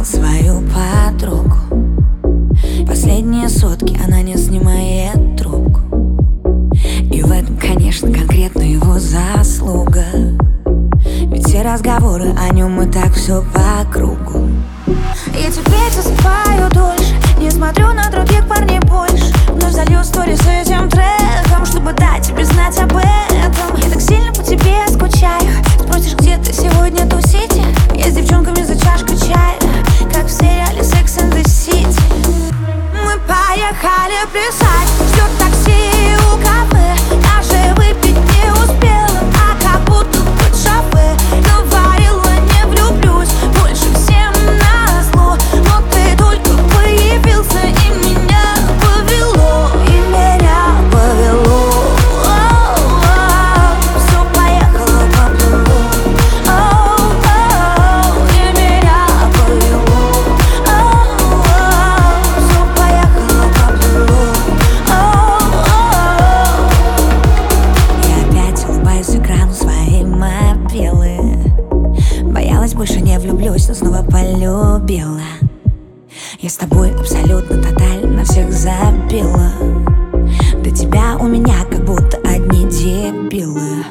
потерял свою подругу. Последние сутки она не снимает трубку. И в этом, конечно, конкретно его заслуга. Ведь все разговоры о нем и так все по кругу. Я теперь засыпаю дольше Не смотрю на других парней Любила, Я с тобой абсолютно тотально всех забила. До тебя у меня как будто одни дебилы.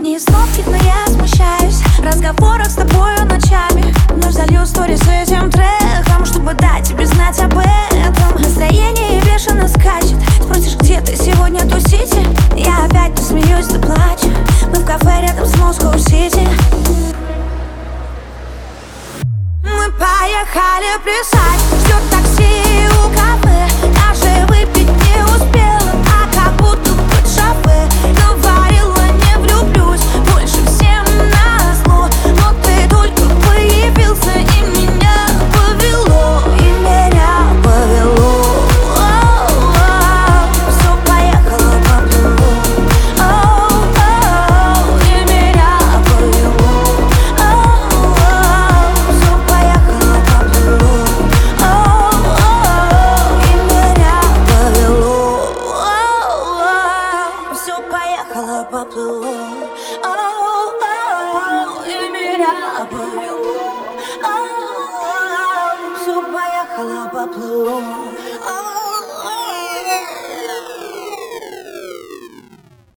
Не из но я смущаюсь разговором Колеблесать поплыву. Oh, oh, oh, oh, oh, oh, oh, oh, oh, oh, oh, oh, oh, oh, oh, oh,